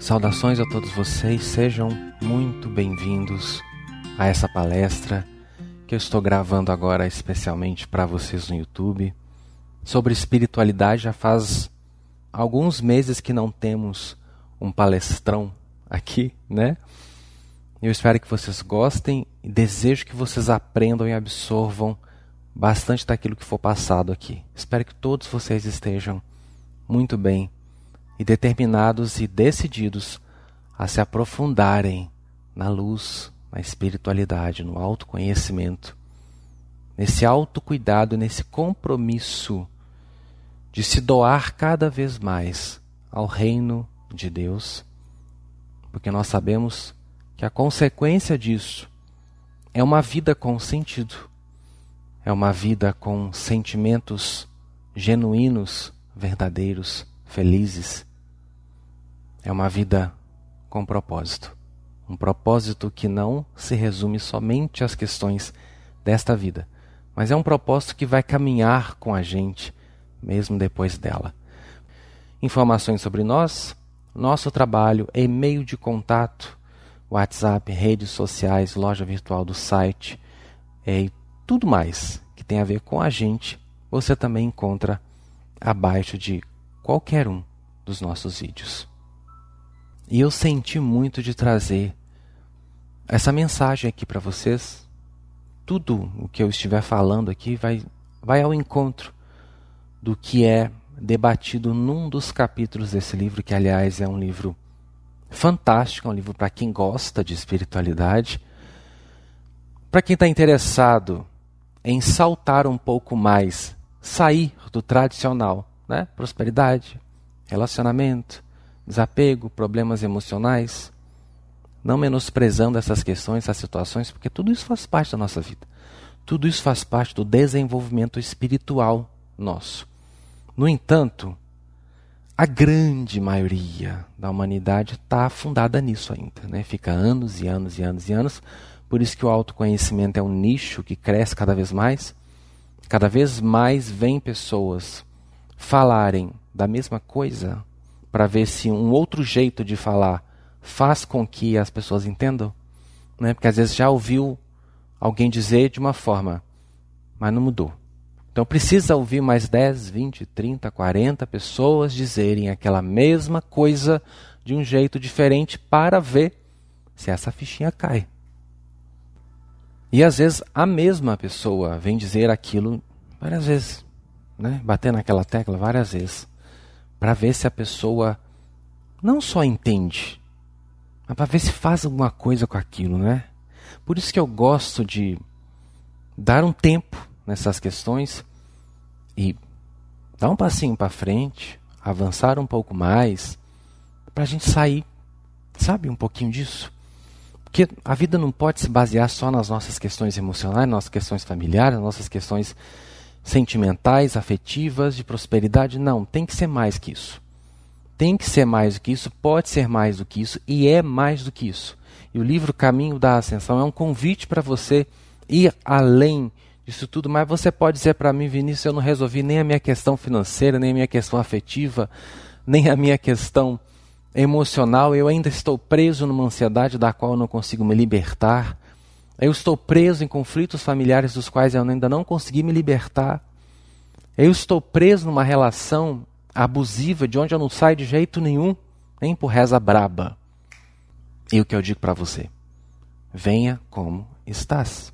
Saudações a todos vocês, sejam muito bem-vindos a essa palestra que eu estou gravando agora especialmente para vocês no YouTube. Sobre espiritualidade, já faz alguns meses que não temos um palestrão aqui, né? Eu espero que vocês gostem e desejo que vocês aprendam e absorvam bastante daquilo que for passado aqui. Espero que todos vocês estejam muito bem e determinados e decididos a se aprofundarem na luz, na espiritualidade, no autoconhecimento, nesse autocuidado, nesse compromisso de se doar cada vez mais ao reino de Deus, porque nós sabemos que a consequência disso é uma vida com sentido, é uma vida com sentimentos genuínos, verdadeiros, felizes é uma vida com propósito. Um propósito que não se resume somente às questões desta vida, mas é um propósito que vai caminhar com a gente mesmo depois dela. Informações sobre nós, nosso trabalho, e-mail de contato, WhatsApp, redes sociais, loja virtual do site e tudo mais que tem a ver com a gente, você também encontra abaixo de qualquer um dos nossos vídeos. E eu senti muito de trazer essa mensagem aqui para vocês. Tudo o que eu estiver falando aqui vai, vai ao encontro do que é debatido num dos capítulos desse livro, que aliás é um livro fantástico, é um livro para quem gosta de espiritualidade. Para quem está interessado em saltar um pouco mais, sair do tradicional, né? prosperidade, relacionamento, desapego, problemas emocionais, não menosprezando essas questões, essas situações, porque tudo isso faz parte da nossa vida. Tudo isso faz parte do desenvolvimento espiritual nosso. No entanto, a grande maioria da humanidade está afundada nisso ainda. Né? Fica anos e anos e anos e anos. Por isso que o autoconhecimento é um nicho que cresce cada vez mais. Cada vez mais vem pessoas falarem da mesma coisa, para ver se um outro jeito de falar faz com que as pessoas entendam, né? Porque às vezes já ouviu alguém dizer de uma forma, mas não mudou. Então precisa ouvir mais 10, 20, 30, 40 pessoas dizerem aquela mesma coisa de um jeito diferente para ver se essa fichinha cai. E às vezes a mesma pessoa vem dizer aquilo várias vezes, né? Bater naquela tecla várias vezes para ver se a pessoa não só entende, mas para ver se faz alguma coisa com aquilo, né? Por isso que eu gosto de dar um tempo nessas questões e dar um passinho para frente, avançar um pouco mais, para a gente sair, sabe, um pouquinho disso. Porque a vida não pode se basear só nas nossas questões emocionais, nas nossas questões familiares, nas nossas questões sentimentais, afetivas, de prosperidade. Não, tem que ser mais que isso. Tem que ser mais do que isso, pode ser mais do que isso e é mais do que isso. E o livro Caminho da Ascensão é um convite para você ir além disso tudo, mas você pode dizer para mim, Vinícius, eu não resolvi nem a minha questão financeira, nem a minha questão afetiva, nem a minha questão emocional, eu ainda estou preso numa ansiedade da qual eu não consigo me libertar. Eu estou preso em conflitos familiares dos quais eu ainda não consegui me libertar. Eu estou preso numa relação abusiva de onde eu não saio de jeito nenhum, nem por reza braba. E o que eu digo para você? Venha como estás.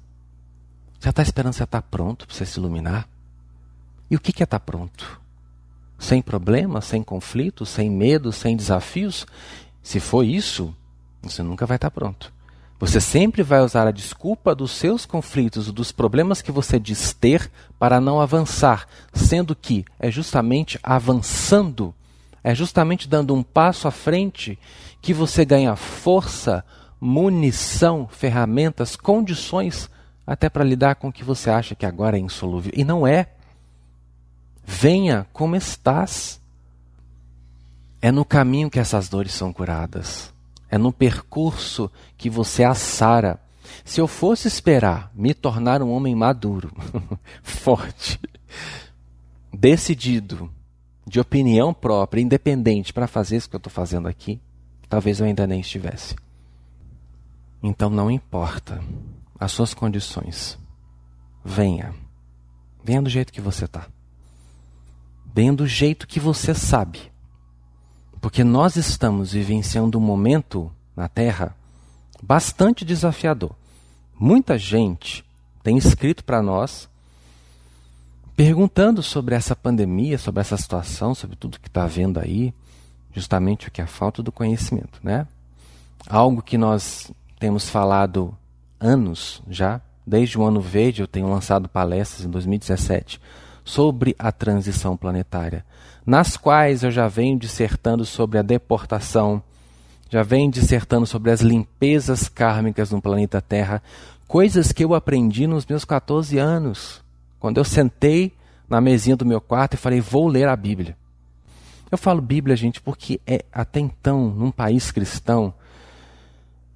Já está esperando você estar tá pronto para você se iluminar? E o que é estar tá pronto? Sem problemas, sem conflitos, sem medo, sem desafios? Se for isso, você nunca vai estar tá pronto. Você sempre vai usar a desculpa dos seus conflitos, dos problemas que você diz ter, para não avançar, sendo que é justamente avançando, é justamente dando um passo à frente que você ganha força, munição, ferramentas, condições até para lidar com o que você acha que agora é insolúvel. E não é. Venha como estás. É no caminho que essas dores são curadas. É no percurso que você assara. Se eu fosse esperar me tornar um homem maduro, forte, decidido, de opinião própria, independente para fazer isso que eu estou fazendo aqui, talvez eu ainda nem estivesse. Então não importa as suas condições. Venha. Venha do jeito que você está. Venha do jeito que você sabe. Porque nós estamos vivenciando um momento na Terra bastante desafiador. Muita gente tem escrito para nós perguntando sobre essa pandemia, sobre essa situação, sobre tudo que está havendo aí, justamente o que é a falta do conhecimento, né? Algo que nós temos falado anos já, desde o ano verde eu tenho lançado palestras em 2017 sobre a transição planetária, nas quais eu já venho dissertando sobre a deportação, já venho dissertando sobre as limpezas kármicas no planeta Terra, coisas que eu aprendi nos meus 14 anos. Quando eu sentei na mesinha do meu quarto e falei, vou ler a Bíblia. Eu falo Bíblia, gente, porque é até então, num país cristão,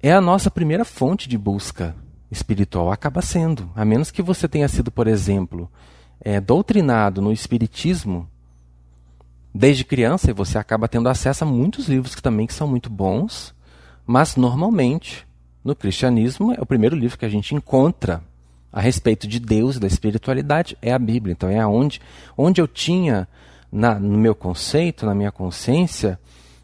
é a nossa primeira fonte de busca espiritual. Acaba sendo. A menos que você tenha sido, por exemplo, é, doutrinado no Espiritismo desde criança, e você acaba tendo acesso a muitos livros que também que são muito bons, mas normalmente no cristianismo é o primeiro livro que a gente encontra a respeito de Deus e da espiritualidade é a Bíblia. Então é aonde onde eu tinha na, no meu conceito, na minha consciência,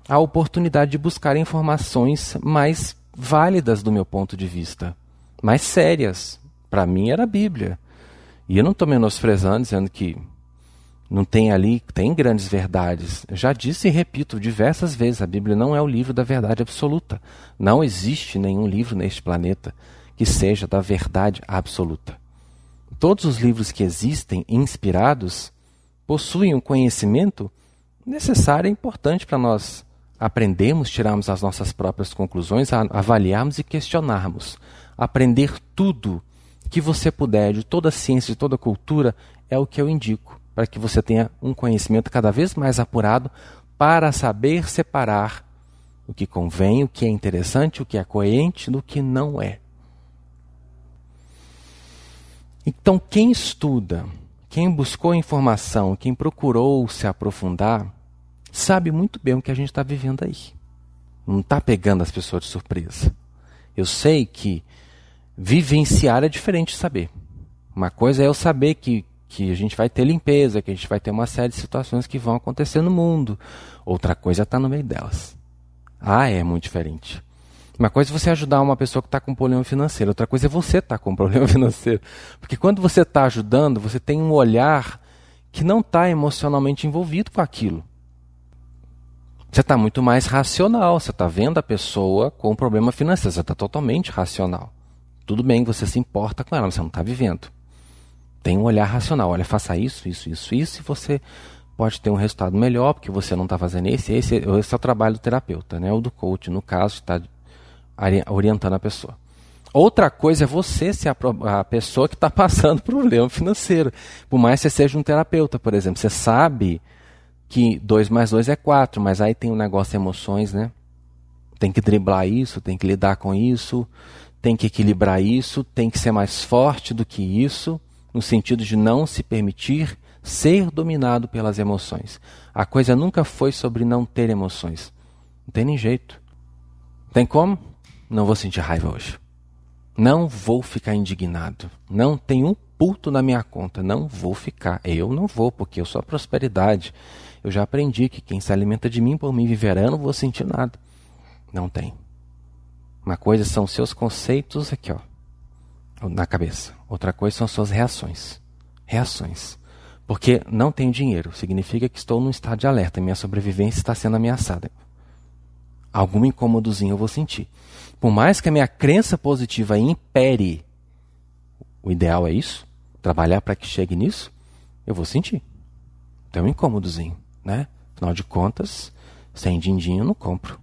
a oportunidade de buscar informações mais válidas do meu ponto de vista, mais sérias. Para mim era a Bíblia. E eu não estou menosprezando, dizendo que não tem ali, tem grandes verdades. Eu já disse e repito diversas vezes: a Bíblia não é o livro da verdade absoluta. Não existe nenhum livro neste planeta que seja da verdade absoluta. Todos os livros que existem inspirados possuem um conhecimento necessário e importante para nós aprendermos, tirarmos as nossas próprias conclusões, avaliarmos e questionarmos. Aprender tudo que você puder de toda a ciência, de toda a cultura, é o que eu indico, para que você tenha um conhecimento cada vez mais apurado para saber separar o que convém, o que é interessante, o que é coerente do que não é. Então, quem estuda, quem buscou informação, quem procurou se aprofundar, sabe muito bem o que a gente está vivendo aí. Não está pegando as pessoas de surpresa. Eu sei que vivenciar é diferente de saber. Uma coisa é eu saber que, que a gente vai ter limpeza, que a gente vai ter uma série de situações que vão acontecer no mundo. Outra coisa é estar tá no meio delas. Ah, é muito diferente. Uma coisa é você ajudar uma pessoa que está com problema financeiro, outra coisa é você estar tá com problema financeiro. Porque quando você está ajudando, você tem um olhar que não está emocionalmente envolvido com aquilo. Você está muito mais racional, você está vendo a pessoa com um problema financeiro, você está totalmente racional. Tudo bem você se importa com ela, mas você não está vivendo. Tem um olhar racional, olha, faça isso, isso, isso, isso, e você pode ter um resultado melhor, porque você não está fazendo esse, esse, esse é o trabalho do terapeuta, né? ou do coach, no caso, está orientando a pessoa. Outra coisa é você ser a, a pessoa que está passando problema financeiro. Por mais que você seja um terapeuta, por exemplo. Você sabe que 2 mais 2 é 4, mas aí tem um negócio de emoções, né? Tem que driblar isso, tem que lidar com isso, tem que equilibrar isso, tem que ser mais forte do que isso, no sentido de não se permitir ser dominado pelas emoções. A coisa nunca foi sobre não ter emoções. Não tem nem jeito. Tem como? Não vou sentir raiva hoje. Não vou ficar indignado. Não tem um puto na minha conta. Não vou ficar. Eu não vou, porque eu sou a prosperidade. Eu já aprendi que quem se alimenta de mim por mim viverá, não vou sentir nada. Não tem. Uma coisa são seus conceitos aqui, ó, na cabeça. Outra coisa são suas reações. Reações. Porque não tenho dinheiro, significa que estou num estado de alerta, minha sobrevivência está sendo ameaçada. Algum incômodozinho eu vou sentir. Por mais que a minha crença positiva impere, o ideal é isso, trabalhar para que chegue nisso, eu vou sentir. Tem um incômodozinho, né? Afinal de contas, sem din-din eu não compro.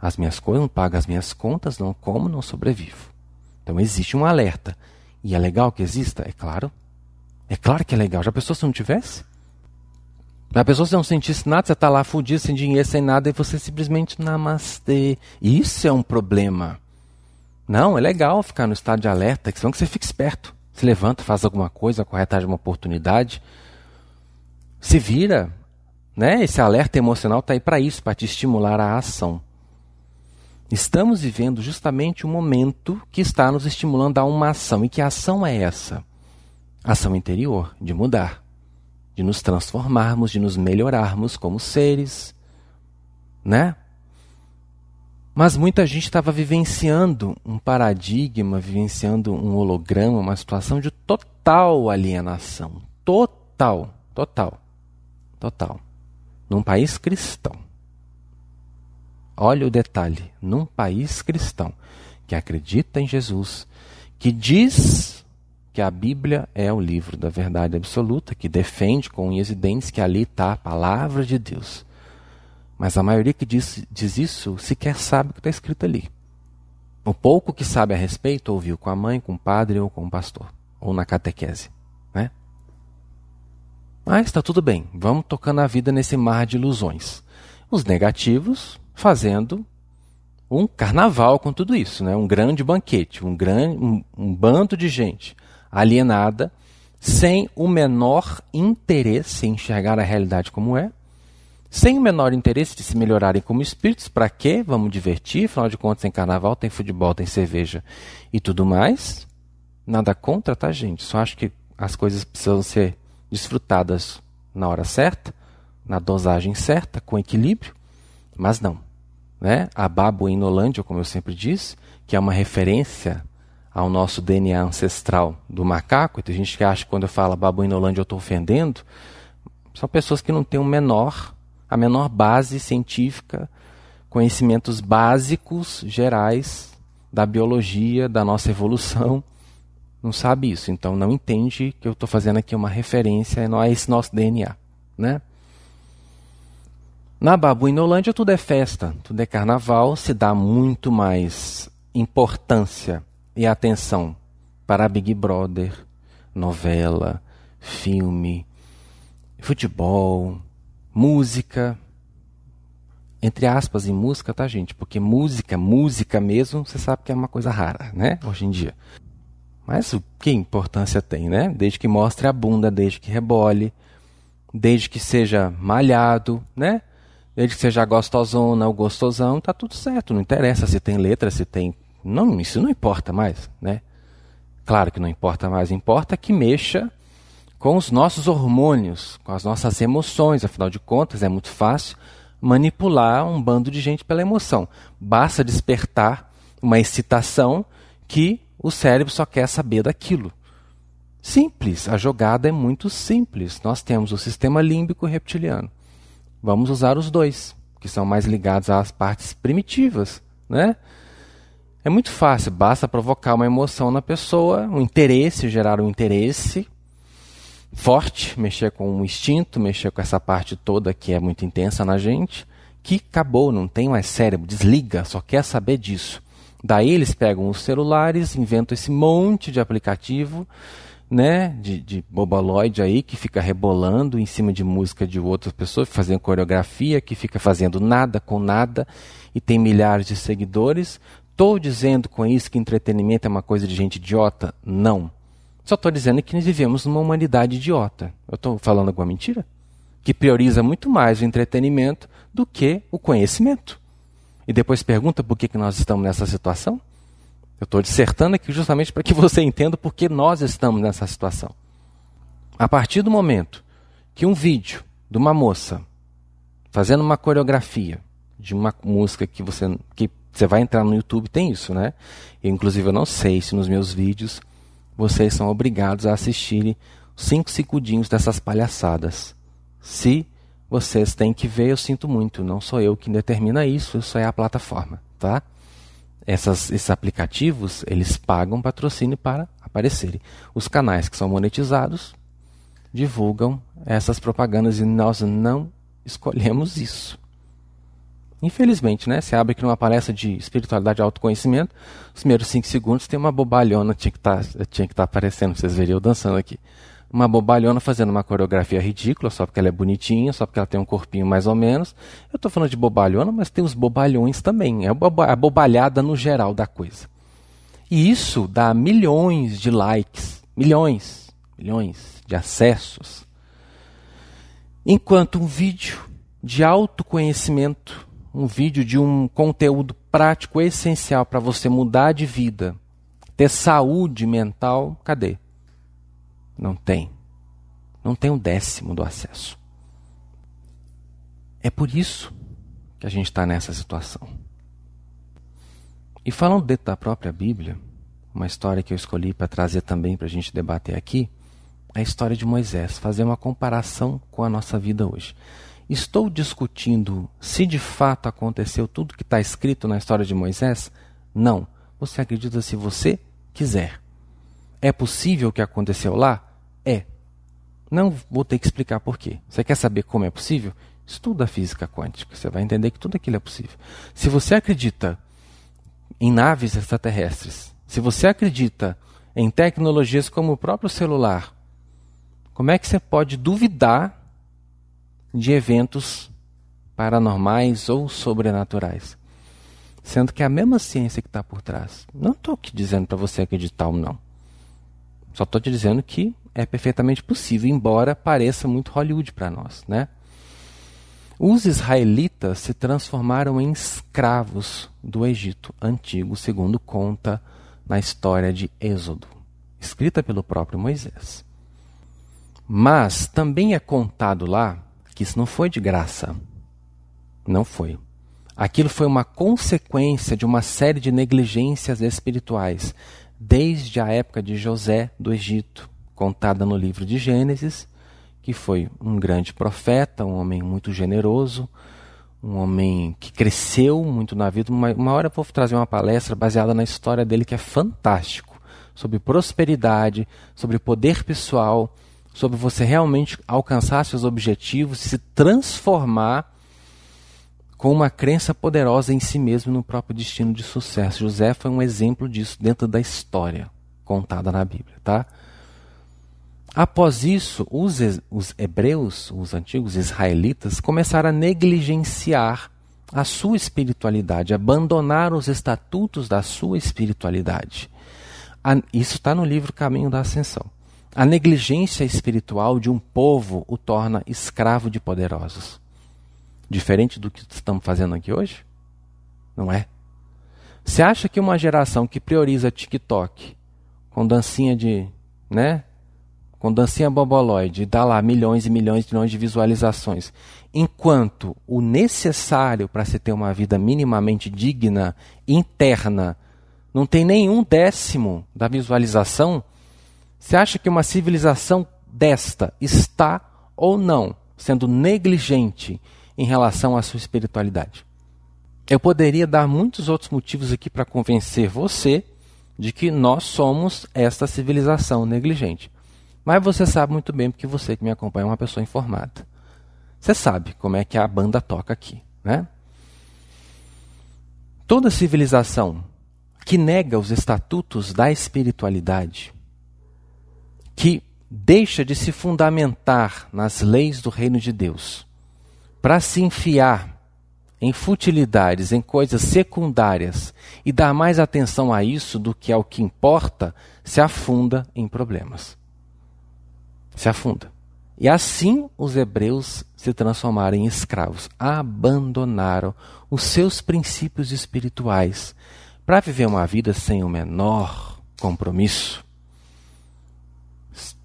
As minhas coisas, não pago as minhas contas, não como, não sobrevivo. Então existe um alerta. E é legal que exista? É claro. É claro que é legal. Já pensou se não tivesse? A pessoa se não sentisse nada, você está lá fudido, sem dinheiro, sem nada, e você simplesmente namastê. Isso é um problema. Não, é legal ficar no estado de alerta, que senão que você fica esperto. Se levanta, faz alguma coisa, corre atrás de uma oportunidade. Se vira. Né? Esse alerta emocional está aí para isso, para te estimular a ação. Estamos vivendo justamente um momento que está nos estimulando a uma ação. E que ação é essa? Ação interior, de mudar, de nos transformarmos, de nos melhorarmos como seres, né? Mas muita gente estava vivenciando um paradigma, vivenciando um holograma, uma situação de total alienação. Total, total, total. Num país cristão. Olha o detalhe: num país cristão que acredita em Jesus, que diz que a Bíblia é o livro da verdade absoluta, que defende com unhas e dentes que ali está a palavra de Deus. Mas a maioria que diz, diz isso sequer sabe o que está escrito ali. O pouco que sabe a respeito ouviu com a mãe, com o padre ou com o pastor, ou na catequese. Né? Mas está tudo bem, vamos tocando a vida nesse mar de ilusões. Os negativos fazendo um carnaval com tudo isso, né? um grande banquete, um, grande, um, um bando de gente alienada, sem o menor interesse em enxergar a realidade como é, sem o menor interesse de se melhorarem como espíritos, para quê? Vamos divertir, afinal de contas tem carnaval, tem futebol, tem cerveja e tudo mais. Nada contra, tá, gente? Só acho que as coisas precisam ser desfrutadas na hora certa, na dosagem certa, com equilíbrio, mas não né? a babuinolândia, como eu sempre disse, que é uma referência ao nosso DNA ancestral do macaco. Tem gente que acha que quando eu falo babuinolândia eu estou ofendendo. São pessoas que não têm o menor, a menor base científica, conhecimentos básicos, gerais da biologia, da nossa evolução. Não sabe isso, então não entende que eu estou fazendo aqui uma referência a esse nosso DNA, né? Na Babuinolândia tudo é festa, tudo é carnaval, se dá muito mais importância e atenção para Big Brother, novela, filme, futebol, música. Entre aspas, em música, tá, gente? Porque música, música mesmo, você sabe que é uma coisa rara, né? Hoje em dia. Mas o que importância tem, né? Desde que mostre a bunda, desde que rebole, desde que seja malhado, né? Desde que seja gostosona ou gostosão, tá tudo certo. Não interessa se tem letra, se tem. Não, isso não importa mais, né? Claro que não importa mais. Importa que mexa com os nossos hormônios, com as nossas emoções. Afinal de contas, é muito fácil manipular um bando de gente pela emoção. Basta despertar uma excitação que o cérebro só quer saber daquilo. Simples, a jogada é muito simples. Nós temos o sistema límbico reptiliano. Vamos usar os dois, que são mais ligados às partes primitivas, né? É muito fácil, basta provocar uma emoção na pessoa, um interesse, gerar um interesse forte, mexer com o instinto, mexer com essa parte toda que é muito intensa na gente, que acabou, não tem mais cérebro, desliga, só quer saber disso. Daí eles pegam os celulares, inventam esse monte de aplicativo né, de, de bobaloide aí que fica rebolando em cima de música de outras pessoas, fazendo coreografia, que fica fazendo nada com nada e tem milhares de seguidores. Estou dizendo com isso que entretenimento é uma coisa de gente idiota? Não. Só estou dizendo que nós vivemos numa humanidade idiota. Eu estou falando alguma mentira? Que prioriza muito mais o entretenimento do que o conhecimento. E depois pergunta por que, que nós estamos nessa situação? Eu estou dissertando aqui justamente para que você entenda por que nós estamos nessa situação. A partir do momento que um vídeo de uma moça fazendo uma coreografia de uma música que você, que você vai entrar no YouTube, tem isso, né? Eu, inclusive, eu não sei se nos meus vídeos vocês são obrigados a assistirem cinco segundinhos dessas palhaçadas. Se vocês têm que ver, eu sinto muito. Não sou eu quem determina isso, isso é a plataforma, tá? Essas, esses aplicativos eles pagam patrocínio para aparecerem. Os canais que são monetizados divulgam essas propagandas e nós não escolhemos isso. Infelizmente, né? Você abre aqui numa palestra de espiritualidade e autoconhecimento, os primeiros cinco segundos tem uma bobalhona tinha que tá, estar tá aparecendo, vocês veriam eu dançando aqui uma bobalhona fazendo uma coreografia ridícula, só porque ela é bonitinha, só porque ela tem um corpinho mais ou menos. Eu estou falando de bobalhona, mas tem os bobalhões também. É a bobalhada no geral da coisa. E isso dá milhões de likes, milhões, milhões de acessos. Enquanto um vídeo de autoconhecimento, um vídeo de um conteúdo prático essencial para você mudar de vida, ter saúde mental, cadê? Não tem. Não tem um décimo do acesso. É por isso que a gente está nessa situação. E falando dentro da própria Bíblia, uma história que eu escolhi para trazer também para a gente debater aqui, a história de Moisés, fazer uma comparação com a nossa vida hoje. Estou discutindo se de fato aconteceu tudo que está escrito na história de Moisés? Não. Você acredita se você quiser. É possível o que aconteceu lá? Não vou ter que explicar por quê. Você quer saber como é possível? Estuda a física quântica. Você vai entender que tudo aquilo é possível. Se você acredita em naves extraterrestres, se você acredita em tecnologias como o próprio celular, como é que você pode duvidar de eventos paranormais ou sobrenaturais? Sendo que é a mesma ciência que está por trás. Não estou aqui dizendo para você acreditar ou não. Só estou te dizendo que é perfeitamente possível, embora pareça muito Hollywood para nós, né? Os israelitas se transformaram em escravos do Egito antigo, segundo conta na história de Êxodo, escrita pelo próprio Moisés. Mas também é contado lá que isso não foi de graça. Não foi. Aquilo foi uma consequência de uma série de negligências espirituais, desde a época de José do Egito, contada no livro de Gênesis, que foi um grande profeta, um homem muito generoso, um homem que cresceu muito na vida. Uma, uma hora eu vou trazer uma palestra baseada na história dele que é fantástico, sobre prosperidade, sobre poder pessoal, sobre você realmente alcançar seus objetivos se transformar com uma crença poderosa em si mesmo no próprio destino de sucesso. José foi um exemplo disso dentro da história contada na Bíblia, tá? Após isso, os, os hebreus, os antigos israelitas, começaram a negligenciar a sua espiritualidade, abandonar os estatutos da sua espiritualidade. Isso está no livro Caminho da Ascensão. A negligência espiritual de um povo o torna escravo de poderosos. Diferente do que estamos fazendo aqui hoje? Não é? Você acha que uma geração que prioriza TikTok com dancinha de, né, com dancinha boboloide, dá lá milhões e milhões e milhões de visualizações, enquanto o necessário para se ter uma vida minimamente digna, interna, não tem nenhum décimo da visualização, você acha que uma civilização desta está ou não sendo negligente em relação à sua espiritualidade? Eu poderia dar muitos outros motivos aqui para convencer você de que nós somos esta civilização negligente. Mas você sabe muito bem, porque você que me acompanha é uma pessoa informada. Você sabe como é que a banda toca aqui, né? Toda civilização que nega os estatutos da espiritualidade, que deixa de se fundamentar nas leis do reino de Deus, para se enfiar em futilidades, em coisas secundárias e dar mais atenção a isso do que ao que importa, se afunda em problemas se afunda. E assim os hebreus se transformaram em escravos, abandonaram os seus princípios espirituais para viver uma vida sem o menor compromisso,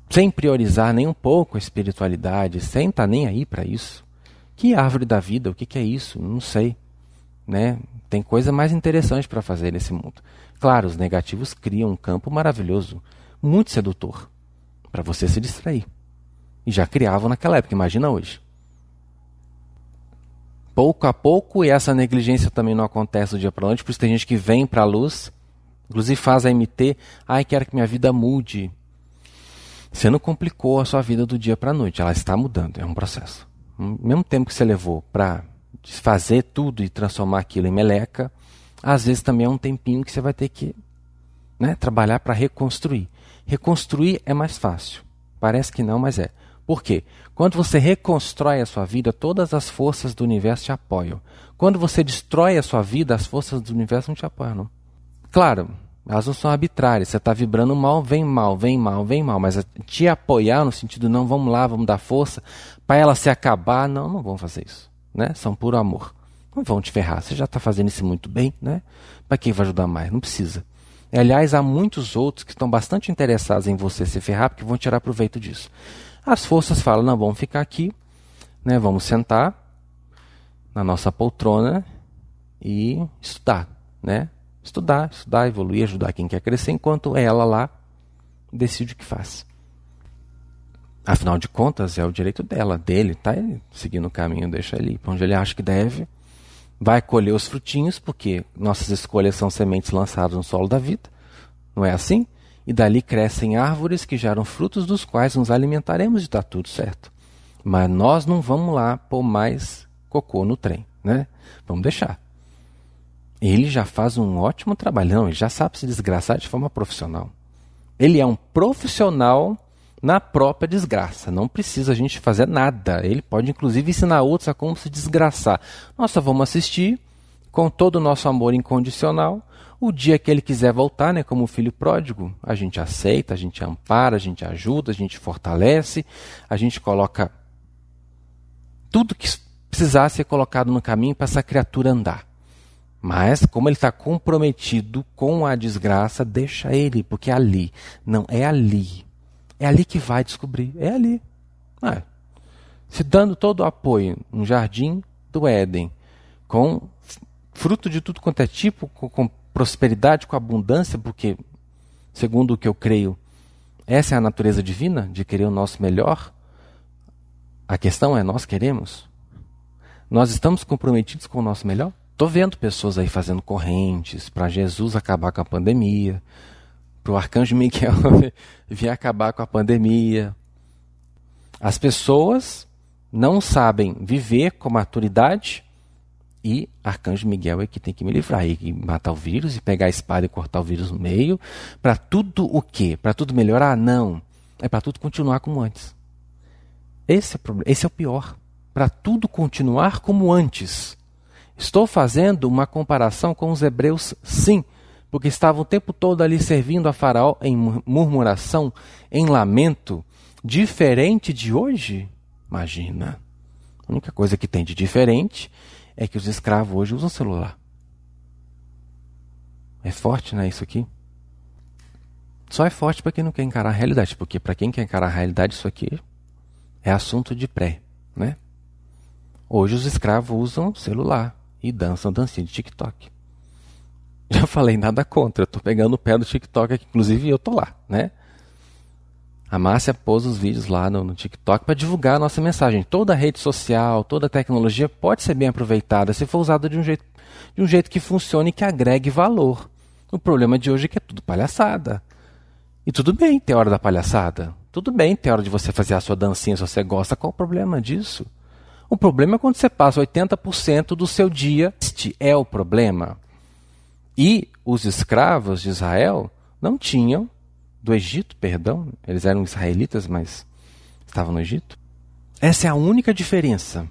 sem priorizar nem um pouco a espiritualidade, sem estar tá nem aí para isso. Que árvore da vida? O que, que é isso? Não sei. Né? Tem coisa mais interessante para fazer nesse mundo. Claro, os negativos criam um campo maravilhoso, muito sedutor para você se distrair. E já criavam naquela época, imagina hoje. Pouco a pouco, e essa negligência também não acontece do dia para noite, por isso tem gente que vem para a luz, inclusive faz a MT, ai, quero que minha vida mude. Você não complicou a sua vida do dia para a noite, ela está mudando, é um processo. Mesmo tempo que você levou para desfazer tudo e transformar aquilo em meleca, às vezes também é um tempinho que você vai ter que né, trabalhar para reconstruir. Reconstruir é mais fácil. Parece que não, mas é. Por quê? Quando você reconstrói a sua vida, todas as forças do universo te apoiam. Quando você destrói a sua vida, as forças do universo não te apoiam. Não. Claro, elas não são arbitrárias. Você está vibrando mal, vem mal, vem mal, vem mal. Mas te apoiar no sentido, não, vamos lá, vamos dar força para ela se acabar. Não, não vão fazer isso. Né? São puro amor. Não vão te ferrar. Você já está fazendo isso muito bem, né? Para quem vai ajudar mais? Não precisa. Aliás, há muitos outros que estão bastante interessados em você se ferrar porque vão tirar proveito disso. As forças falam: não, vamos ficar aqui, né? Vamos sentar na nossa poltrona e estudar, né? Estudar, estudar, evoluir, ajudar quem quer crescer, enquanto ela lá decide o que faz. Afinal de contas, é o direito dela, dele, tá seguindo o caminho, deixa ele para onde ele acha que deve. Vai colher os frutinhos, porque nossas escolhas são sementes lançadas no solo da vida. Não é assim? E dali crescem árvores que geram frutos dos quais nos alimentaremos e está tudo certo. Mas nós não vamos lá pôr mais cocô no trem, né? Vamos deixar. Ele já faz um ótimo trabalhão, ele já sabe se desgraçar de forma profissional. Ele é um profissional na própria desgraça. Não precisa a gente fazer nada. Ele pode, inclusive, ensinar outros a como se desgraçar. Nós só vamos assistir com todo o nosso amor incondicional. O dia que ele quiser voltar, né, como filho pródigo, a gente aceita, a gente ampara, a gente ajuda, a gente fortalece, a gente coloca tudo que precisar ser colocado no caminho para essa criatura andar. Mas, como ele está comprometido com a desgraça, deixa ele, porque é ali. Não, é ali. É ali que vai descobrir. É ali. Ah, se dando todo o apoio no jardim do Éden, com fruto de tudo quanto é tipo, com, com prosperidade, com abundância, porque, segundo o que eu creio, essa é a natureza divina de querer o nosso melhor. A questão é: nós queremos? Nós estamos comprometidos com o nosso melhor? Estou vendo pessoas aí fazendo correntes para Jesus acabar com a pandemia, para o arcanjo Miguel vir acabar com a pandemia. As pessoas não sabem viver com maturidade e arcanjo Miguel é que tem que me livrar e matar o vírus e pegar a espada e cortar o vírus no meio. Para tudo o quê? Para tudo melhorar? Não. É para tudo continuar como antes. Esse é, esse é o pior. Para tudo continuar como antes. Estou fazendo uma comparação com os hebreus, sim porque estavam o tempo todo ali servindo a Faraó em murmuração, em lamento, diferente de hoje? Imagina. A única coisa que tem de diferente é que os escravos hoje usam celular. É forte, né, isso aqui? Só é forte para quem não quer encarar a realidade, porque para quem quer encarar a realidade, isso aqui é assunto de pré, né? Hoje os escravos usam celular e dançam dancinha de TikTok. Já falei nada contra, eu tô pegando o pé do TikTok aqui, inclusive eu tô lá, né? A Márcia pôs os vídeos lá no, no TikTok para divulgar a nossa mensagem. Toda rede social, toda tecnologia pode ser bem aproveitada se for usada de um jeito, de um jeito que funcione e que agregue valor. O problema de hoje é que é tudo palhaçada. E tudo bem ter hora da palhaçada. Tudo bem ter hora de você fazer a sua dancinha se você gosta. Qual o problema disso? O problema é quando você passa 80% do seu dia. Este é o problema. E os escravos de Israel não tinham, do Egito, perdão, eles eram israelitas, mas estavam no Egito. Essa é a única diferença.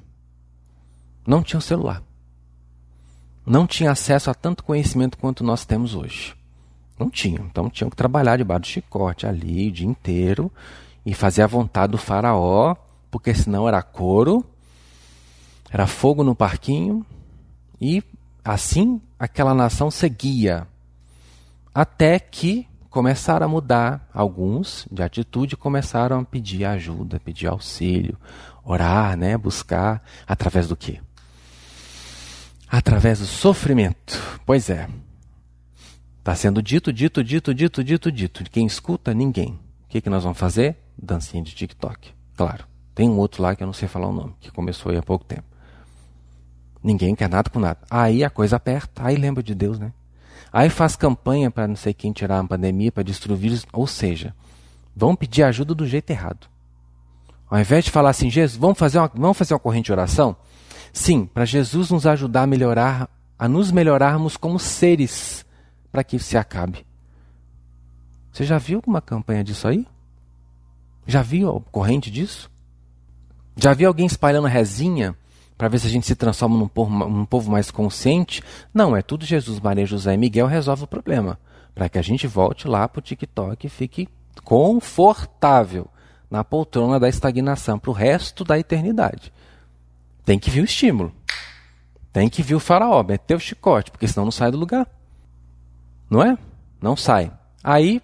Não tinham celular. Não tinha acesso a tanto conhecimento quanto nós temos hoje. Não tinham. Então tinham que trabalhar debaixo do chicote ali o dia inteiro e fazer a vontade do faraó, porque senão era couro, era fogo no parquinho e Assim, aquela nação seguia, até que começaram a mudar alguns de atitude, começaram a pedir ajuda, pedir auxílio, orar, né, buscar através do quê? Através do sofrimento. Pois é. Está sendo dito, dito, dito, dito, dito, dito. Quem escuta, ninguém. O que, que nós vamos fazer? Dancinha de TikTok. Claro. Tem um outro lá que eu não sei falar o nome, que começou há pouco tempo. Ninguém quer nada com nada. Aí a coisa aperta, aí lembra de Deus, né? Aí faz campanha para não sei quem tirar a pandemia, para destruir. Ou seja, vão pedir ajuda do jeito errado. Ao invés de falar assim, Jesus, vamos fazer uma, vamos fazer uma corrente de oração? Sim, para Jesus nos ajudar a melhorar, a nos melhorarmos como seres, para que isso se acabe. Você já viu alguma campanha disso aí? Já viu corrente disso? Já viu alguém espalhando rezinha para ver se a gente se transforma num povo, povo mais consciente. Não, é tudo Jesus, Maria, José e Miguel resolve o problema. Para que a gente volte lá para o TikTok e fique confortável na poltrona da estagnação para o resto da eternidade. Tem que vir o estímulo. Tem que vir o faraó, meter o chicote, porque senão não sai do lugar. Não é? Não sai. Aí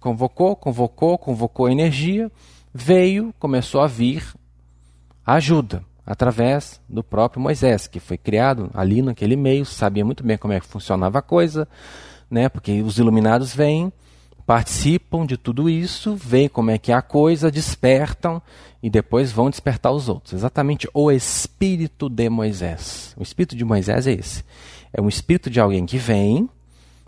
convocou, convocou, convocou a energia, veio, começou a vir ajuda através do próprio Moisés, que foi criado ali naquele meio, sabia muito bem como é que funcionava a coisa, né? Porque os iluminados vêm, participam de tudo isso, veem como é que é a coisa, despertam e depois vão despertar os outros. Exatamente o espírito de Moisés. O espírito de Moisés é esse. É um espírito de alguém que vem,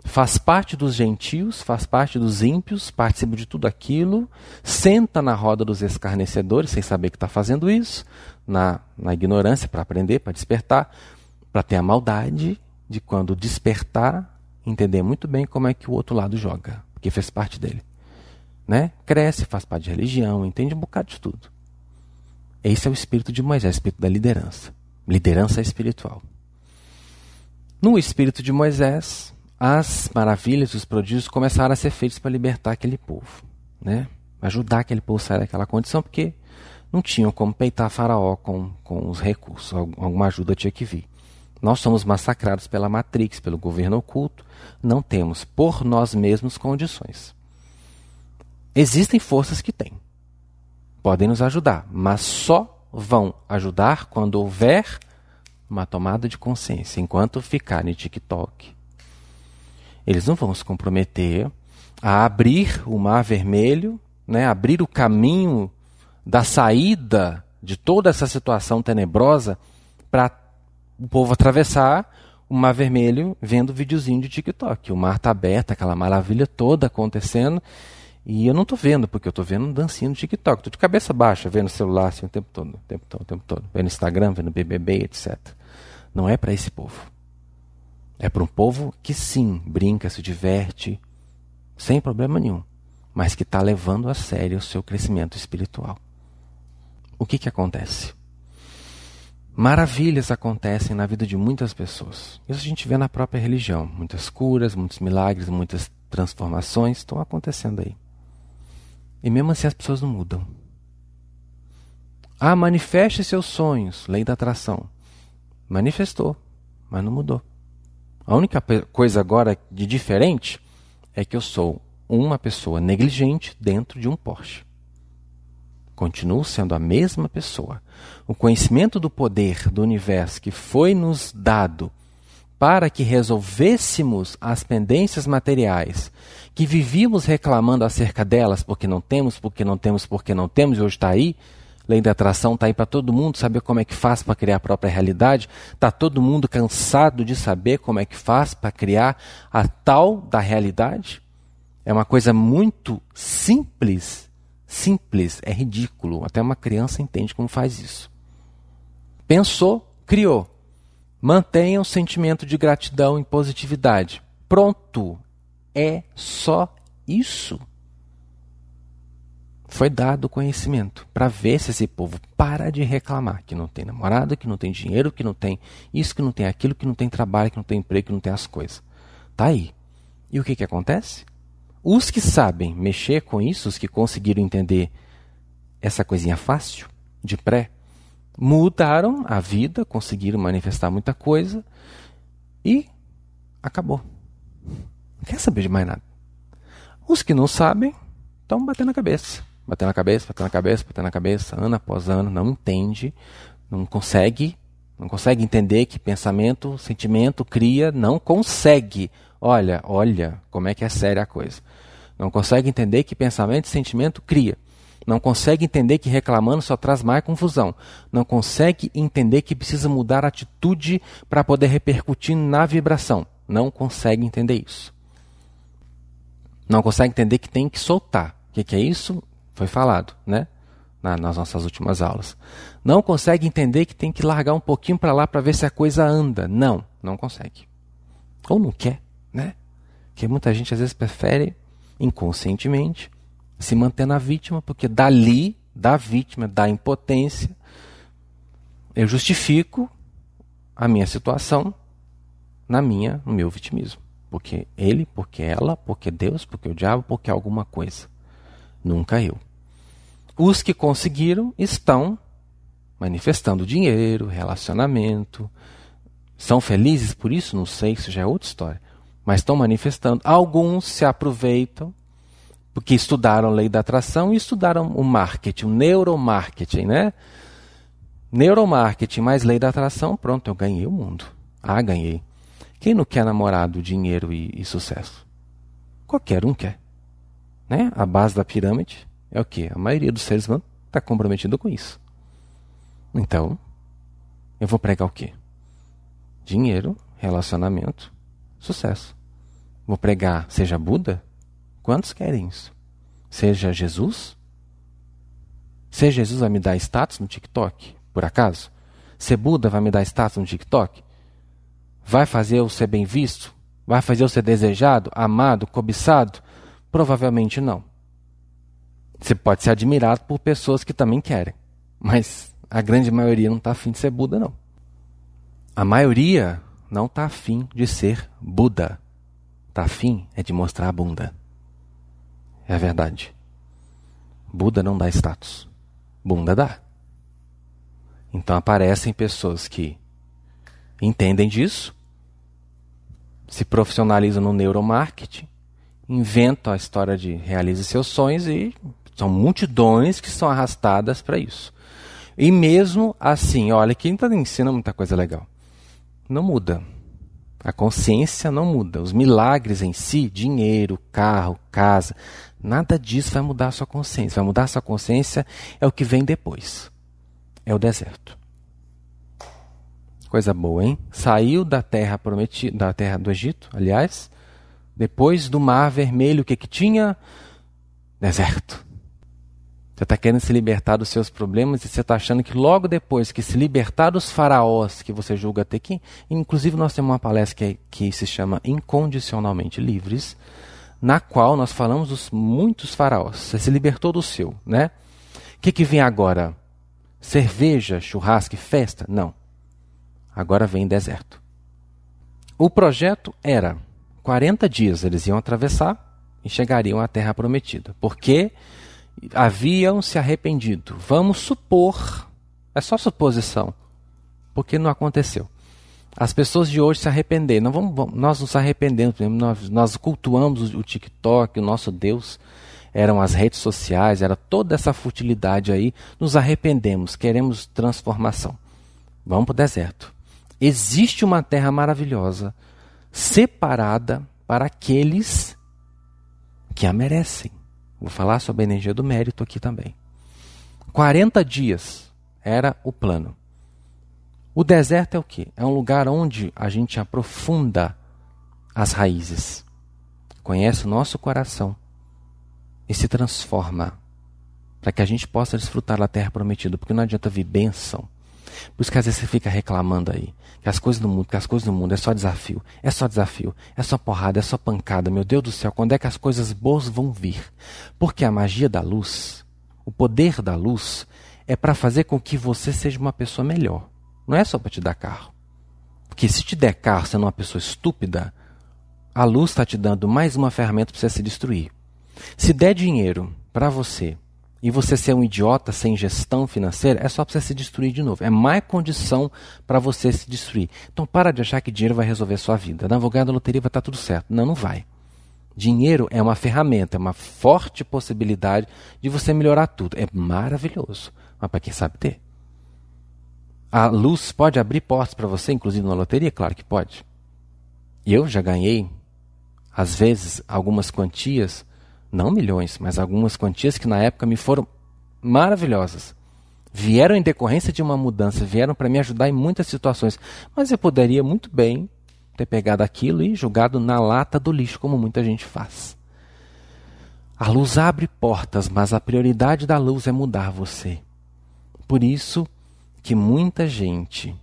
faz parte dos gentios, faz parte dos ímpios, participa de tudo aquilo, senta na roda dos escarnecedores sem saber que está fazendo isso, na, na ignorância para aprender, para despertar, para ter a maldade de quando despertar, entender muito bem como é que o outro lado joga, porque fez parte dele. Né? Cresce, faz parte de religião, entende um bocado de tudo. Esse é o espírito de Moisés, o espírito da liderança. Liderança espiritual. No espírito de Moisés, as maravilhas, os prodígios começaram a ser feitos para libertar aquele povo, né? Ajudar aquele povo a sair daquela condição, porque não tinham como peitar Faraó com, com os recursos, alguma ajuda tinha que vir. Nós somos massacrados pela Matrix, pelo governo oculto, não temos por nós mesmos condições. Existem forças que têm, podem nos ajudar, mas só vão ajudar quando houver uma tomada de consciência. Enquanto ficar no TikTok, eles não vão se comprometer a abrir o mar vermelho, né, abrir o caminho da saída de toda essa situação tenebrosa para o povo atravessar o mar vermelho vendo videozinho de TikTok. O mar está aberto, aquela maravilha toda acontecendo. E eu não estou vendo, porque eu estou vendo um dancinho no TikTok. Estou de cabeça baixa, vendo o celular assim, o tempo todo, o tempo todo, o tempo todo. Vendo Instagram, vendo BBB, etc. Não é para esse povo. É para um povo que sim, brinca, se diverte, sem problema nenhum, mas que está levando a sério o seu crescimento espiritual. O que, que acontece? Maravilhas acontecem na vida de muitas pessoas. Isso a gente vê na própria religião. Muitas curas, muitos milagres, muitas transformações estão acontecendo aí. E mesmo assim as pessoas não mudam. Ah, manifeste seus sonhos, lei da atração. Manifestou, mas não mudou. A única coisa agora de diferente é que eu sou uma pessoa negligente dentro de um Porsche. Continuo sendo a mesma pessoa. O conhecimento do poder do universo que foi nos dado para que resolvêssemos as pendências materiais, que vivíamos reclamando acerca delas porque não temos, porque não temos, porque não temos, e hoje está aí, Lei da atração está aí para todo mundo saber como é que faz para criar a própria realidade. Está todo mundo cansado de saber como é que faz para criar a tal da realidade. É uma coisa muito simples. Simples, é ridículo. Até uma criança entende como faz isso. Pensou, criou. Mantenha o sentimento de gratidão e positividade. Pronto. É só isso foi dado o conhecimento para ver se esse povo para de reclamar que não tem namorado, que não tem dinheiro, que não tem isso, que não tem aquilo, que não tem trabalho, que não tem emprego, que não tem as coisas. Tá aí. E o que, que acontece? Os que sabem mexer com isso, os que conseguiram entender essa coisinha fácil, de pré, mudaram a vida, conseguiram manifestar muita coisa e acabou. Não quer saber de mais nada. Os que não sabem estão batendo a cabeça batendo na cabeça, batendo na cabeça, batendo na cabeça, ano após ano, não entende, não consegue, não consegue entender que pensamento, sentimento cria, não consegue. Olha, olha como é que é séria a coisa. Não consegue entender que pensamento e sentimento cria. Não consegue entender que reclamando só traz mais confusão. Não consegue entender que precisa mudar a atitude para poder repercutir na vibração. Não consegue entender isso. Não consegue entender que tem que soltar. O que, que é isso? Foi falado, né? Na, nas nossas últimas aulas. Não consegue entender que tem que largar um pouquinho para lá para ver se a coisa anda. Não, não consegue. Ou não quer, né? Porque muita gente às vezes prefere inconscientemente se manter na vítima, porque dali, da vítima, da impotência, eu justifico a minha situação na minha, no meu vitimismo. Porque ele, porque ela, porque Deus, porque o diabo, porque alguma coisa. Nunca eu. Os que conseguiram estão manifestando dinheiro, relacionamento, São felizes por isso? Não sei, isso já é outra história. Mas estão manifestando. Alguns se aproveitam porque estudaram a lei da atração e estudaram o marketing, o neuromarketing, né? Neuromarketing mais lei da atração, pronto, eu ganhei o mundo. Ah, ganhei. Quem não quer namorado, dinheiro e, e sucesso? Qualquer um quer. Né? A base da pirâmide é o que? A maioria dos seres humanos está comprometido com isso. Então, eu vou pregar o quê? Dinheiro, relacionamento, sucesso. Vou pregar, seja Buda? Quantos querem isso? Seja Jesus? Ser Jesus vai me dar status no TikTok, por acaso? Ser Buda vai me dar status no TikTok? Vai fazer eu ser bem visto? Vai fazer eu ser desejado, amado, cobiçado? Provavelmente não. Você pode ser admirado por pessoas que também querem, mas a grande maioria não está afim de ser Buda, não. A maioria não está afim de ser Buda. Está afim é de mostrar a bunda. É a verdade. Buda não dá status. Bunda dá. Então aparecem pessoas que entendem disso, se profissionalizam no neuromarketing, inventam a história de realize seus sonhos e são multidões que são arrastadas para isso. E mesmo assim, olha, quem está ensina muita coisa legal não muda. A consciência não muda. Os milagres em si, dinheiro, carro, casa, nada disso vai mudar a sua consciência. Vai mudar a sua consciência é o que vem depois. É o deserto. Coisa boa, hein? Saiu da terra prometida, da terra do Egito, aliás, depois do Mar Vermelho, o que que tinha? Deserto. Você está querendo se libertar dos seus problemas e você está achando que logo depois que se libertar dos faraós que você julga ter que. Inclusive, nós temos uma palestra que, é, que se chama Incondicionalmente Livres, na qual nós falamos dos muitos faraós. Você se libertou do seu, né? O que, que vem agora? Cerveja, churrasco e festa? Não. Agora vem deserto. O projeto era 40 dias eles iam atravessar e chegariam à terra prometida. Porque haviam se arrependido. Vamos supor, é só suposição, porque não aconteceu. As pessoas de hoje se arrependeram. Não vamos, vamos, nós nos arrependemos, nós, nós cultuamos o, o TikTok, o nosso Deus. Eram as redes sociais, era toda essa futilidade aí. Nos arrependemos, queremos transformação. Vamos para o deserto. Existe uma terra maravilhosa, separada para aqueles que a merecem. Vou falar sobre a energia do mérito aqui também. 40 dias era o plano. O deserto é o que? É um lugar onde a gente aprofunda as raízes, conhece o nosso coração e se transforma para que a gente possa desfrutar da terra prometida, porque não adianta vir bênção por isso que às vezes você fica reclamando aí. Que as coisas do mundo, que as coisas do mundo é só desafio. É só desafio. É só porrada, é só pancada. Meu Deus do céu, quando é que as coisas boas vão vir? Porque a magia da luz, o poder da luz, é para fazer com que você seja uma pessoa melhor. Não é só para te dar carro. Porque se te der carro sendo uma pessoa estúpida, a luz está te dando mais uma ferramenta para você se destruir. Se der dinheiro para você e você ser um idiota sem gestão financeira, é só para você se destruir de novo. É mais condição para você se destruir. Então para de achar que dinheiro vai resolver sua vida. Na loteria vai estar tá tudo certo. Não, não vai. Dinheiro é uma ferramenta, é uma forte possibilidade de você melhorar tudo. É maravilhoso. Mas para quem sabe ter. A luz pode abrir portas para você, inclusive na loteria? Claro que pode. Eu já ganhei, às vezes, algumas quantias não milhões, mas algumas quantias que na época me foram maravilhosas. Vieram em decorrência de uma mudança, vieram para me ajudar em muitas situações, mas eu poderia muito bem ter pegado aquilo e jogado na lata do lixo, como muita gente faz. A luz abre portas, mas a prioridade da luz é mudar você. Por isso que muita gente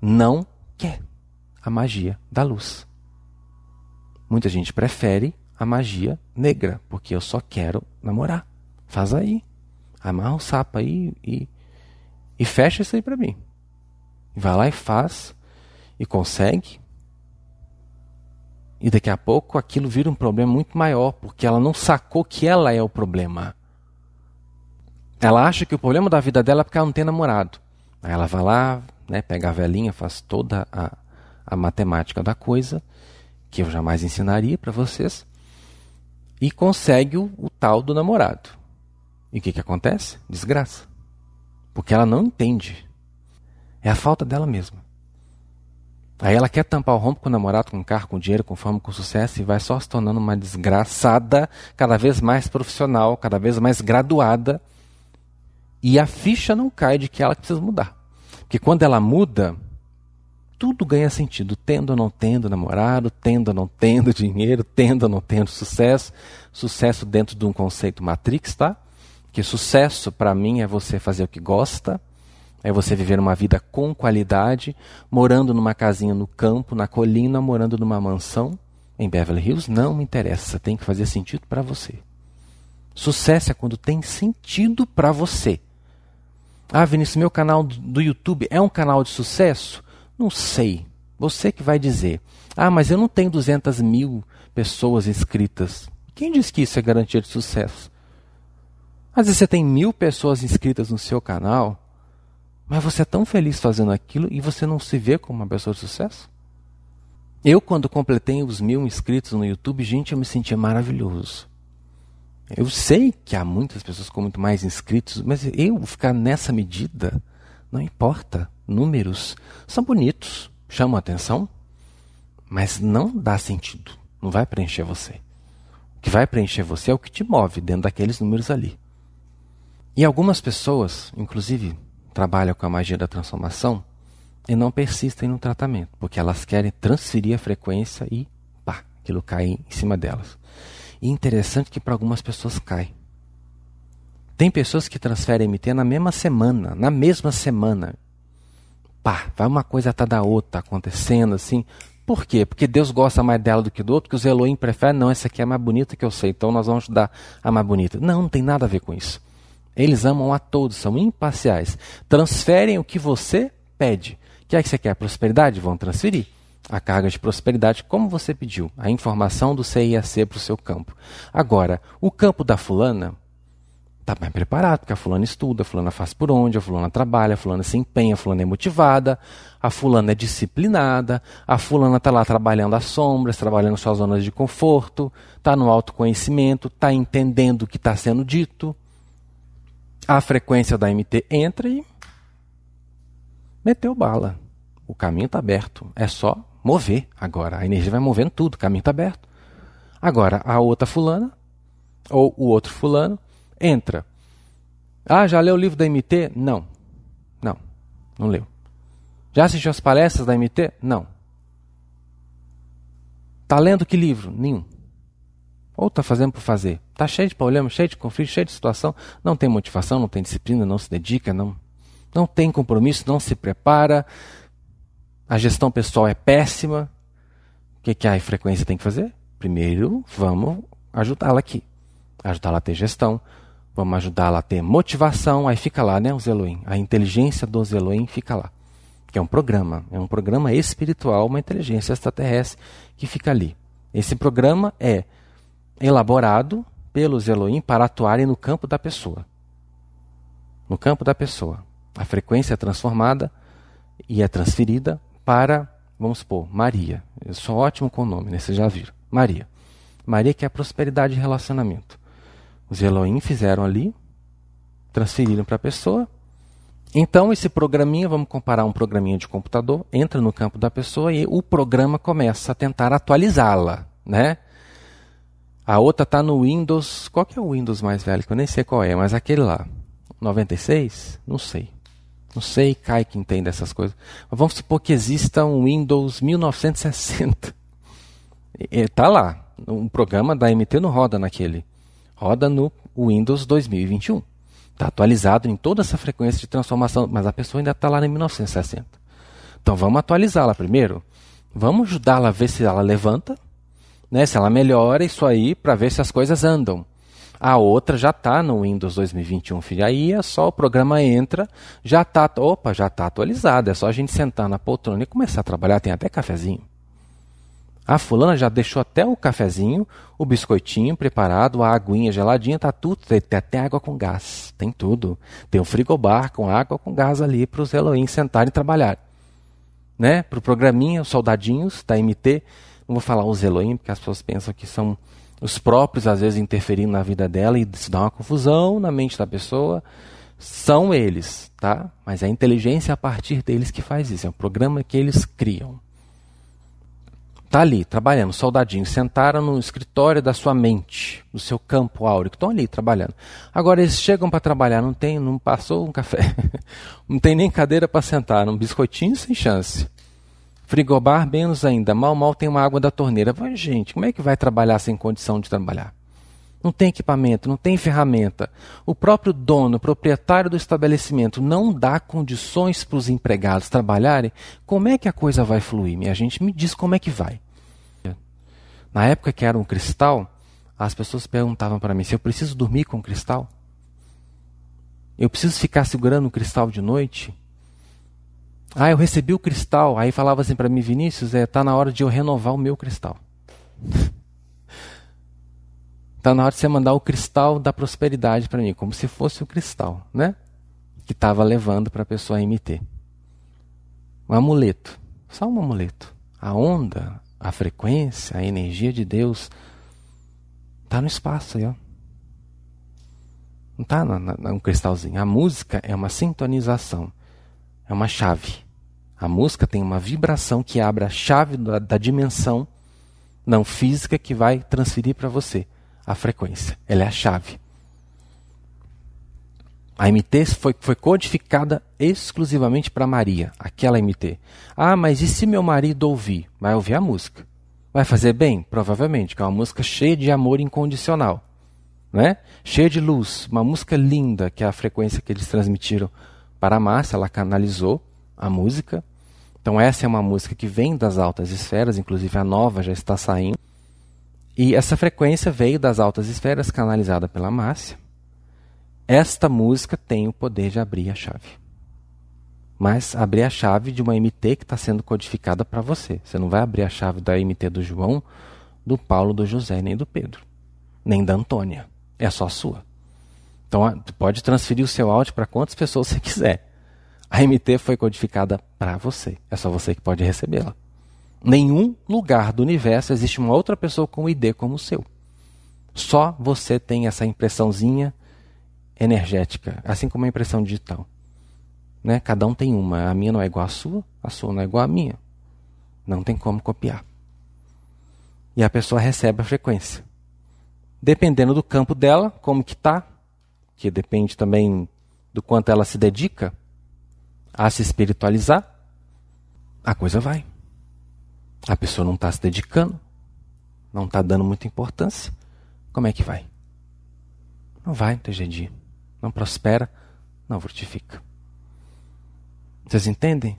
não quer a magia da luz. Muita gente prefere a magia negra, porque eu só quero namorar. Faz aí. Amarra o sapo aí e, e fecha isso aí para mim. Vai lá e faz e consegue. E daqui a pouco aquilo vira um problema muito maior, porque ela não sacou que ela é o problema. Ela acha que o problema da vida dela é porque ela não tem namorado. Aí ela vai lá, né? pega a velhinha, faz toda a, a matemática da coisa, que eu jamais ensinaria para vocês, e consegue o, o, tal do namorado. E o que, que acontece? Desgraça. Porque ela não entende. É a falta dela mesma. Aí ela quer tampar o rompo com o namorado, com o carro, com dinheiro, com fama, com sucesso e vai só se tornando uma desgraçada, cada vez mais profissional, cada vez mais graduada. E a ficha não cai de que ela precisa mudar. Porque quando ela muda, tudo ganha sentido, tendo ou não tendo namorado, tendo ou não tendo dinheiro, tendo ou não tendo sucesso. Sucesso dentro de um conceito Matrix, tá? Que sucesso para mim é você fazer o que gosta é você viver uma vida com qualidade, morando numa casinha no campo, na colina, morando numa mansão em Beverly Hills. Não me interessa, tem que fazer sentido para você. Sucesso é quando tem sentido para você. Ah, Vinícius, meu canal do YouTube é um canal de sucesso? Não sei. Você que vai dizer. Ah, mas eu não tenho 200 mil pessoas inscritas. Quem diz que isso é garantia de sucesso? Às vezes você tem mil pessoas inscritas no seu canal mas você é tão feliz fazendo aquilo e você não se vê como uma pessoa de sucesso? Eu, quando completei os mil inscritos no YouTube, gente, eu me sentia maravilhoso. Eu sei que há muitas pessoas com muito mais inscritos, mas eu ficar nessa medida, não importa. Números são bonitos, chamam atenção, mas não dá sentido. Não vai preencher você. O que vai preencher você é o que te move dentro daqueles números ali. E algumas pessoas, inclusive trabalham com a magia da transformação e não persistem no tratamento, porque elas querem transferir a frequência e pá, aquilo cai em cima delas. E interessante que para algumas pessoas cai. Tem pessoas que transferem MT na mesma semana, na mesma semana. Pá, vai uma coisa atrás da outra acontecendo assim. Por quê? Porque Deus gosta mais dela do que do outro, que os Elohim preferem, não, essa aqui é a mais bonita que eu sei, então nós vamos dar a mais bonita. Não, não tem nada a ver com isso. Eles amam a todos, são imparciais. Transferem o que você pede. O que é que você quer? Prosperidade? Vão transferir. A carga de prosperidade, como você pediu, a informação do CIAC para o seu campo. Agora, o campo da fulana está bem preparado, porque a fulana estuda, a fulana faz por onde, a fulana trabalha, a fulana se empenha, a fulana é motivada, a fulana é disciplinada, a fulana está lá trabalhando às sombras, trabalhando suas zonas de conforto, está no autoconhecimento, está entendendo o que está sendo dito a frequência da MT entra e meteu bala. O caminho está aberto. É só mover agora. A energia vai movendo tudo, o caminho está aberto. Agora, a outra fulana, ou o outro fulano, entra. Ah, já leu o livro da MT? Não. Não, não leu. Já assistiu as palestras da MT? Não. Está lendo que livro? Nenhum. Ou está fazendo por fazer? Está cheio de problema, cheio de conflito, cheio de situação. Não tem motivação, não tem disciplina, não se dedica, não, não tem compromisso, não se prepara. A gestão pessoal é péssima. O que, que a frequência tem que fazer? Primeiro, vamos ajudá-la aqui. Ajudá-la a ter gestão. Vamos ajudá-la a ter motivação. Aí fica lá, né, os Elohim. A inteligência dos Elohim fica lá. Que é um programa. É um programa espiritual, uma inteligência extraterrestre que fica ali. Esse programa é elaborado pelos Elohim para atuarem no campo da pessoa. No campo da pessoa. A frequência é transformada e é transferida para, vamos supor, Maria. Eu sou ótimo com o nome, né? Vocês já viram. Maria. Maria que é prosperidade de relacionamento. Os Elohim fizeram ali, transferiram para a pessoa. Então, esse programinha, vamos comparar um programinha de computador, entra no campo da pessoa e o programa começa a tentar atualizá-la, né? A outra está no Windows. Qual que é o Windows mais velho? Que eu nem sei qual é, mas aquele lá. 96? Não sei. Não sei, cai quem tem dessas coisas. Mas vamos supor que exista um Windows 1960. Está lá. Um programa da MT não roda naquele. Roda no Windows 2021. Está atualizado em toda essa frequência de transformação, mas a pessoa ainda está lá em 1960. Então vamos atualizá-la primeiro. Vamos ajudá-la a ver se ela levanta né, se ela melhora isso aí para ver se as coisas andam. A outra já está no Windows 2021, filho. Aí é só o programa entra, já está, opa, já está atualizado. É só a gente sentar na poltrona e começar a trabalhar. Tem até cafezinho. A fulana já deixou até o cafezinho, o biscoitinho preparado, a aguinha geladinha, tá tudo. Tem, até água com gás, tem tudo. Tem um frigobar com água com gás ali para os Elohim sentarem e trabalhar. Né? Para o programinha, os soldadinhos da MT. Não vou falar os Elohim, porque as pessoas pensam que são os próprios, às vezes, interferindo na vida dela e isso dá uma confusão na mente da pessoa. São eles, tá? Mas é a inteligência a partir deles que faz isso. É um programa que eles criam. Está ali, trabalhando, soldadinhos, sentaram no escritório da sua mente, no seu campo áurico, estão ali trabalhando. Agora eles chegam para trabalhar, não tem, não passou um café, não tem nem cadeira para sentar, um biscoitinho sem chance. Frigobar, menos ainda, mal mal tem uma água da torneira. Mas, gente, como é que vai trabalhar sem condição de trabalhar? Não tem equipamento, não tem ferramenta. O próprio dono, proprietário do estabelecimento não dá condições para os empregados trabalharem. Como é que a coisa vai fluir? Minha gente me diz como é que vai. Na época que era um cristal, as pessoas perguntavam para mim se eu preciso dormir com cristal. Eu preciso ficar segurando o cristal de noite? Ah, eu recebi o cristal. Aí falava assim para mim, Vinícius, é, tá na hora de eu renovar o meu cristal. tá na hora de você mandar o cristal da prosperidade para mim, como se fosse o cristal, né? Que estava levando para a pessoa emitir. Um amuleto, só um amuleto. A onda, a frequência, a energia de Deus está no espaço aí, ó. Não está num cristalzinho. A música é uma sintonização, é uma chave. A música tem uma vibração que abre a chave da, da dimensão não física que vai transferir para você a frequência. Ela é a chave. A MT foi, foi codificada exclusivamente para Maria, aquela MT. Ah, mas e se meu marido ouvir? Vai ouvir a música. Vai fazer bem? Provavelmente, que é uma música cheia de amor incondicional. Né? Cheia de luz, uma música linda, que é a frequência que eles transmitiram para a massa, ela canalizou a música. Então essa é uma música que vem das altas esferas, inclusive a nova já está saindo. E essa frequência veio das altas esferas, canalizada pela Márcia. Esta música tem o poder de abrir a chave. Mas abrir a chave de uma MT que está sendo codificada para você. Você não vai abrir a chave da MT do João, do Paulo, do José, nem do Pedro. Nem da Antônia. É só sua. Então pode transferir o seu áudio para quantas pessoas você quiser. A MT foi codificada para você. É só você que pode recebê-la. Nenhum lugar do universo existe uma outra pessoa com o ID como o seu. Só você tem essa impressãozinha energética, assim como a impressão digital. Né? Cada um tem uma. A minha não é igual à sua, a sua não é igual à minha. Não tem como copiar. E a pessoa recebe a frequência. Dependendo do campo dela, como que tá, que depende também do quanto ela se dedica a se espiritualizar, a coisa vai. A pessoa não está se dedicando, não está dando muita importância, como é que vai? Não vai, não tem jeito não prospera, não frutifica. Vocês entendem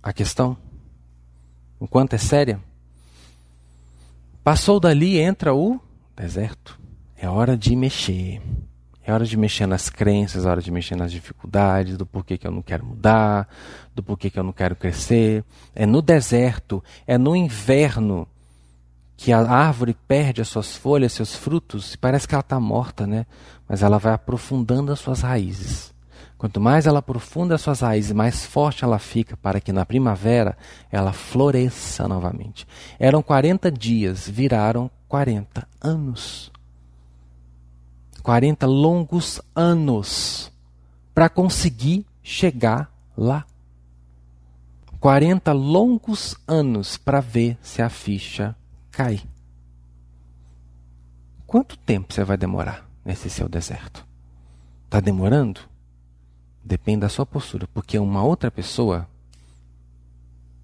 a questão? O quanto é séria? Passou dali, entra o deserto. É hora de mexer. É hora de mexer nas crenças, é hora de mexer nas dificuldades, do porquê que eu não quero mudar, do porquê que eu não quero crescer. É no deserto, é no inverno que a árvore perde as suas folhas, seus frutos, e parece que ela está morta, né? Mas ela vai aprofundando as suas raízes. Quanto mais ela aprofunda as suas raízes, mais forte ela fica para que na primavera ela floresça novamente. Eram 40 dias, viraram 40 anos. 40 longos anos para conseguir chegar lá. 40 longos anos para ver se a ficha cai. Quanto tempo você vai demorar nesse seu deserto? Está demorando? Depende da sua postura, porque uma outra pessoa,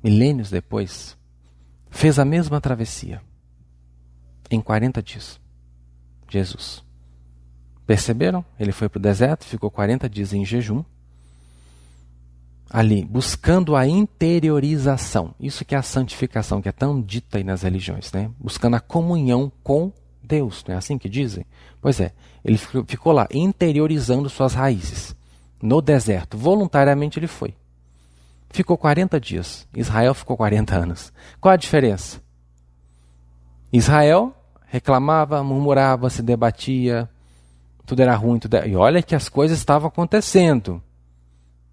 milênios depois, fez a mesma travessia em 40 dias. Jesus. Perceberam? Ele foi para o deserto, ficou 40 dias em jejum ali, buscando a interiorização. Isso que é a santificação, que é tão dita aí nas religiões, né? Buscando a comunhão com Deus, não é assim que dizem? Pois é, ele ficou lá interiorizando suas raízes no deserto. Voluntariamente ele foi. Ficou 40 dias. Israel ficou 40 anos. Qual a diferença? Israel reclamava, murmurava, se debatia, tudo era ruim, tudo era... e olha que as coisas estavam acontecendo.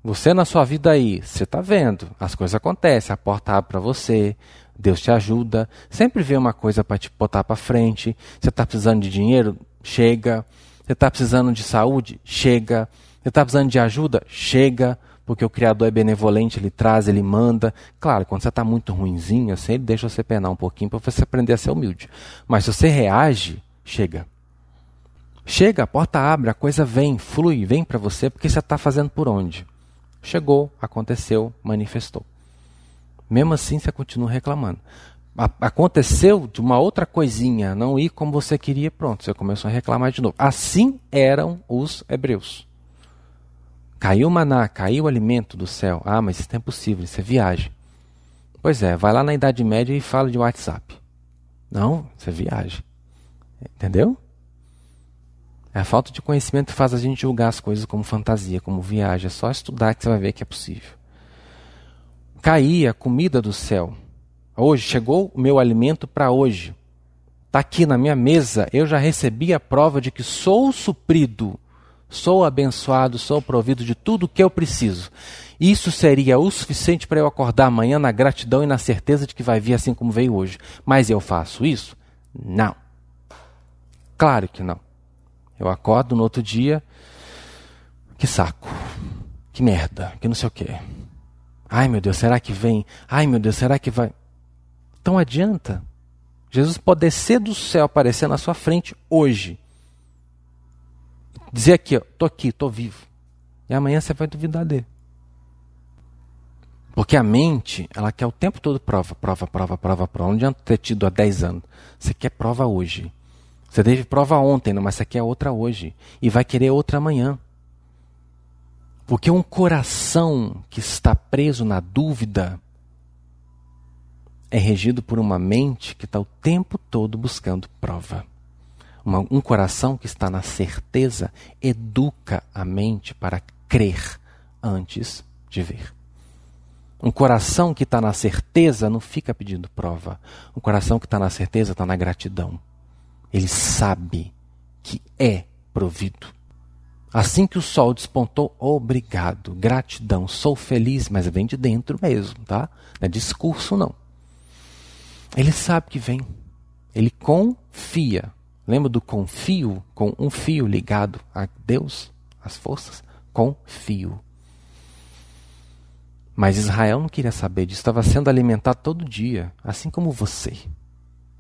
Você na sua vida aí, você está vendo, as coisas acontecem, a porta abre para você, Deus te ajuda, sempre vê uma coisa para te botar para frente. Você está precisando de dinheiro? Chega. Você está precisando de saúde? Chega. Você está precisando de ajuda? Chega. Porque o Criador é benevolente, ele traz, ele manda. Claro, quando você está muito ruinzinho, assim, ele deixa você penar um pouquinho para você aprender a ser humilde. Mas se você reage, chega. Chega, a porta abre, a coisa vem, flui, vem para você, porque você está fazendo por onde? Chegou, aconteceu, manifestou. Mesmo assim, você continua reclamando. A aconteceu de uma outra coisinha, não ir como você queria, pronto, você começou a reclamar de novo. Assim eram os hebreus. Caiu o maná, caiu o alimento do céu. Ah, mas isso é impossível, isso é viagem. Pois é, vai lá na Idade Média e fala de WhatsApp. Não, isso é viagem. Entendeu? É a falta de conhecimento faz a gente julgar as coisas como fantasia, como viagem. É só estudar que você vai ver que é possível. Caía comida do céu. Hoje chegou o meu alimento para hoje. Está aqui na minha mesa. Eu já recebi a prova de que sou suprido, sou abençoado, sou provido de tudo o que eu preciso. Isso seria o suficiente para eu acordar amanhã na gratidão e na certeza de que vai vir assim como veio hoje. Mas eu faço isso? Não. Claro que não. Eu acordo no outro dia, que saco, que merda, que não sei o quê. Ai meu Deus, será que vem? Ai meu Deus, será que vai? Então adianta. Jesus pode descer do céu, aparecer na sua frente hoje. Dizer aqui, ó, tô aqui, tô vivo. E amanhã você vai duvidar dele. Porque a mente, ela quer o tempo todo prova, prova, prova, prova, prova. Não adianta ter tido há 10 anos. Você quer prova hoje. Você teve prova ontem, mas você quer outra hoje. E vai querer outra amanhã. Porque um coração que está preso na dúvida é regido por uma mente que está o tempo todo buscando prova. Uma, um coração que está na certeza educa a mente para crer antes de ver. Um coração que está na certeza não fica pedindo prova. Um coração que está na certeza está na gratidão. Ele sabe que é provido. Assim que o sol despontou, obrigado, gratidão, sou feliz, mas vem de dentro mesmo, tá? Não é discurso, não. Ele sabe que vem. Ele confia. Lembra do confio? Com um fio ligado a Deus, as forças? Confio. Mas Israel não queria saber disso, estava sendo alimentado todo dia, assim como você.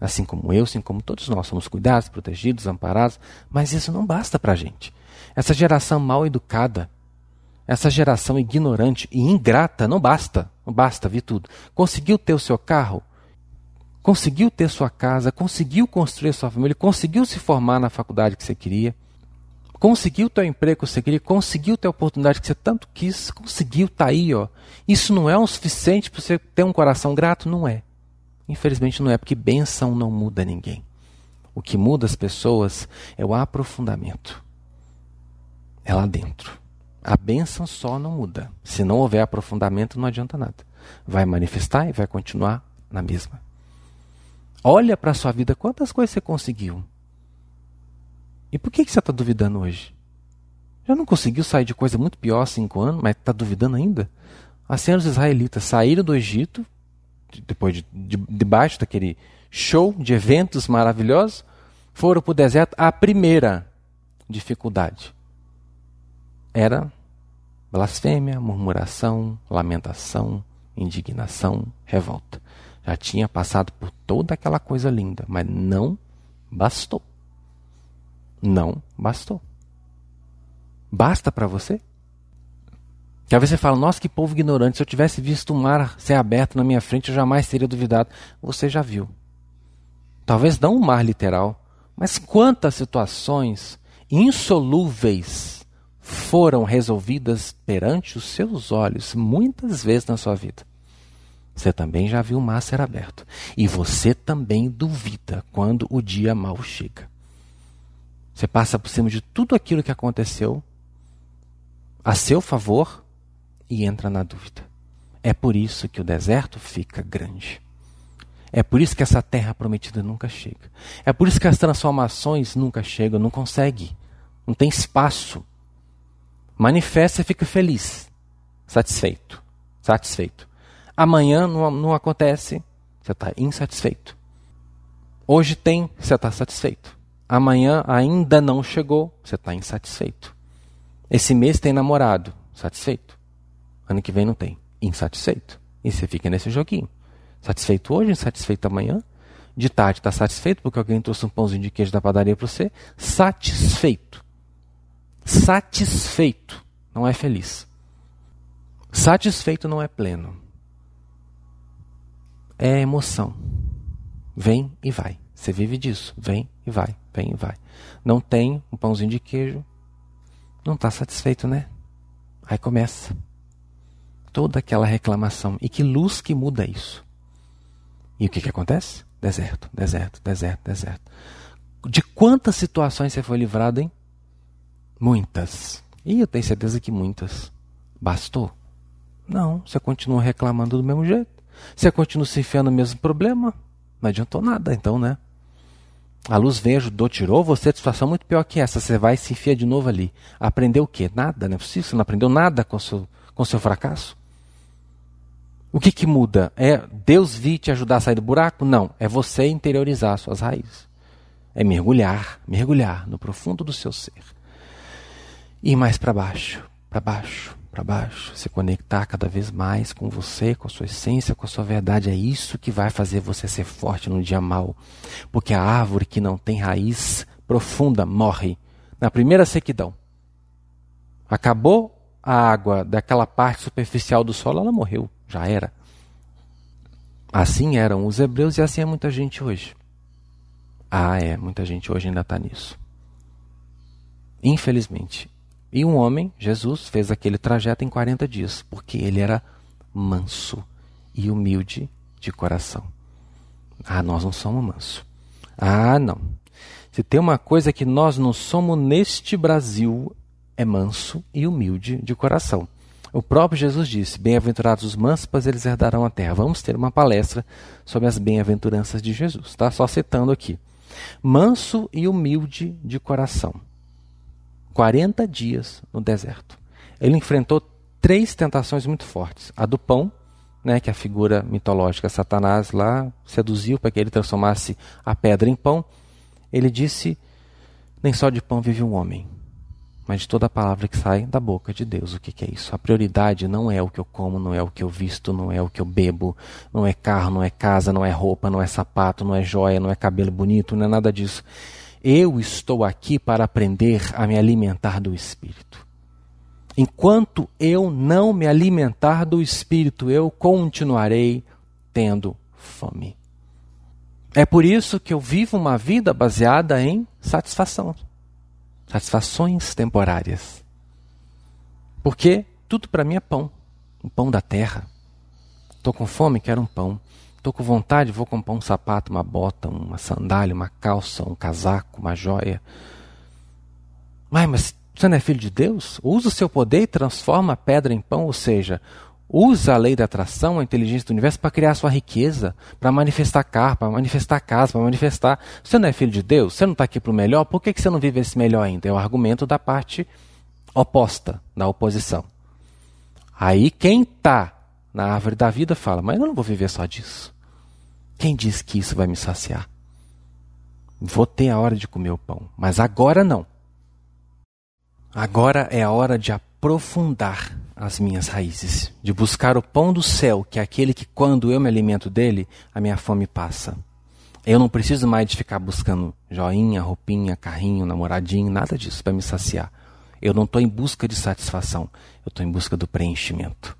Assim como eu, assim como todos nós somos cuidados, protegidos, amparados, mas isso não basta para a gente. Essa geração mal educada, essa geração ignorante e ingrata, não basta, não basta, vi tudo. Conseguiu ter o seu carro, conseguiu ter sua casa, conseguiu construir sua família, conseguiu se formar na faculdade que você queria, conseguiu o emprego que você queria, conseguiu ter a oportunidade que você tanto quis, conseguiu, tá aí, ó. Isso não é o suficiente para você ter um coração grato? Não é. Infelizmente não é, porque bênção não muda ninguém. O que muda as pessoas é o aprofundamento. É lá dentro. A bênção só não muda. Se não houver aprofundamento, não adianta nada. Vai manifestar e vai continuar na mesma. Olha para a sua vida, quantas coisas você conseguiu? E por que, que você está duvidando hoje? Já não conseguiu sair de coisa muito pior há cinco anos, mas está duvidando ainda? Assim, os israelitas saíram do Egito, depois de, de, debaixo daquele show de eventos maravilhosos, foram para o deserto. A primeira dificuldade era blasfêmia, murmuração, lamentação, indignação, revolta. Já tinha passado por toda aquela coisa linda, mas não bastou. Não bastou. Basta para você? Que às vezes você fala, nossa, que povo ignorante, se eu tivesse visto o mar ser aberto na minha frente, eu jamais teria duvidado. Você já viu. Talvez não o mar literal, mas quantas situações insolúveis foram resolvidas perante os seus olhos, muitas vezes na sua vida. Você também já viu o mar ser aberto. E você também duvida quando o dia mal chega. Você passa por cima de tudo aquilo que aconteceu a seu favor e entra na dúvida. É por isso que o deserto fica grande. É por isso que essa terra prometida nunca chega. É por isso que as transformações nunca chegam, não consegue. Não tem espaço. Manifesta e fica feliz, satisfeito, satisfeito. Amanhã não, não acontece, você está insatisfeito. Hoje tem, você está satisfeito. Amanhã ainda não chegou, você está insatisfeito. Esse mês tem namorado, satisfeito. Ano que vem não tem, insatisfeito. E você fica nesse joguinho. Satisfeito hoje, insatisfeito amanhã. De tarde está satisfeito porque alguém trouxe um pãozinho de queijo da padaria para você. Satisfeito. Satisfeito não é feliz. Satisfeito não é pleno. É emoção. Vem e vai. Você vive disso. Vem e vai, vem e vai. Não tem um pãozinho de queijo. Não está satisfeito, né? Aí começa toda aquela reclamação. E que luz que muda isso? E o que, que acontece? Deserto, deserto, deserto, deserto. De quantas situações você foi livrado, hein? Muitas. E eu tenho certeza que muitas. Bastou? Não, você continua reclamando do mesmo jeito. Você continua se enfiando no mesmo problema. Não adiantou nada, então, né? A luz veio, ajudou, tirou você de situação muito pior que essa. Você vai e se enfia de novo ali. Aprendeu o quê? Nada, não é possível. Você não aprendeu nada com seu, com seu fracasso? O que, que muda? É Deus vir te ajudar a sair do buraco? Não. É você interiorizar suas raízes. É mergulhar, mergulhar no profundo do seu ser. Ir mais para baixo, para baixo, para baixo. Se conectar cada vez mais com você, com a sua essência, com a sua verdade. É isso que vai fazer você ser forte no dia mal. Porque a árvore que não tem raiz profunda morre na primeira sequidão. Acabou a água daquela parte superficial do solo, ela morreu já era. Assim eram os hebreus e assim é muita gente hoje. Ah, é, muita gente hoje ainda está nisso. Infelizmente. E um homem, Jesus, fez aquele trajeto em 40 dias, porque ele era manso e humilde de coração. Ah, nós não somos manso. Ah, não. Se tem uma coisa que nós não somos neste Brasil, é manso e humilde de coração. O próprio Jesus disse: Bem-aventurados os mansos, pois eles herdarão a terra. Vamos ter uma palestra sobre as bem-aventuranças de Jesus, tá? Só citando aqui. Manso e humilde de coração. 40 dias no deserto. Ele enfrentou três tentações muito fortes: a do pão, né, que é a figura mitológica Satanás lá seduziu para que ele transformasse a pedra em pão. Ele disse: Nem só de pão vive um homem, mas de toda palavra que sai da boca de Deus. O que, que, é isso? A prioridade não é o que eu como, não é o que eu visto, não é o que eu bebo, não é carro, não é casa, não é roupa, não é sapato, não é joia, não é cabelo bonito, não é nada disso. Eu estou aqui para aprender a me alimentar do Espírito. Enquanto eu não me alimentar do Espírito, eu continuarei tendo fome. É por isso que eu vivo uma vida baseada em satisfação satisfações temporárias. Porque tudo para mim é pão, um pão da terra. Estou com fome, quero um pão. Estou com vontade, vou comprar um sapato, uma bota, uma sandália, uma calça, um casaco, uma joia. Mas, mas você não é filho de Deus? Usa o seu poder e transforma a pedra em pão, ou seja, usa a lei da atração, a inteligência do universo para criar sua riqueza, para manifestar carro, para manifestar casa, para manifestar. Você não é filho de Deus? Você não está aqui para o melhor? Por que, que você não vive esse melhor ainda? É o argumento da parte oposta, da oposição. Aí quem está na árvore da vida fala: Mas eu não vou viver só disso. Quem diz que isso vai me saciar? Vou ter a hora de comer o pão, mas agora não. Agora é a hora de aprofundar as minhas raízes, de buscar o pão do céu, que é aquele que, quando eu me alimento dele, a minha fome passa. Eu não preciso mais de ficar buscando joinha, roupinha, carrinho, namoradinho, nada disso para me saciar. Eu não estou em busca de satisfação, eu estou em busca do preenchimento.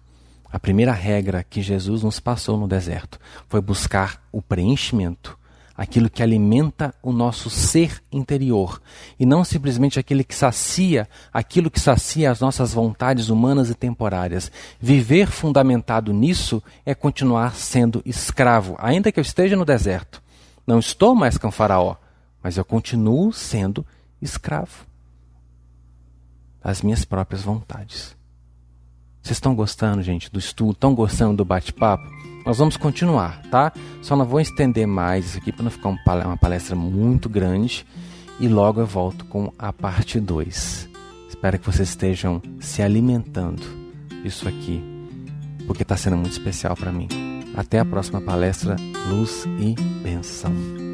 A primeira regra que Jesus nos passou no deserto foi buscar o preenchimento aquilo que alimenta o nosso ser interior e não simplesmente aquele que sacia, aquilo que sacia as nossas vontades humanas e temporárias. Viver fundamentado nisso é continuar sendo escravo, ainda que eu esteja no deserto. Não estou mais com Faraó, mas eu continuo sendo escravo das minhas próprias vontades. Vocês estão gostando, gente, do estudo? Estão gostando do bate-papo? nós vamos continuar, tá? Só não vou estender mais isso aqui para não ficar uma palestra muito grande e logo eu volto com a parte 2. Espero que vocês estejam se alimentando disso aqui, porque está sendo muito especial para mim. Até a próxima palestra, luz e benção.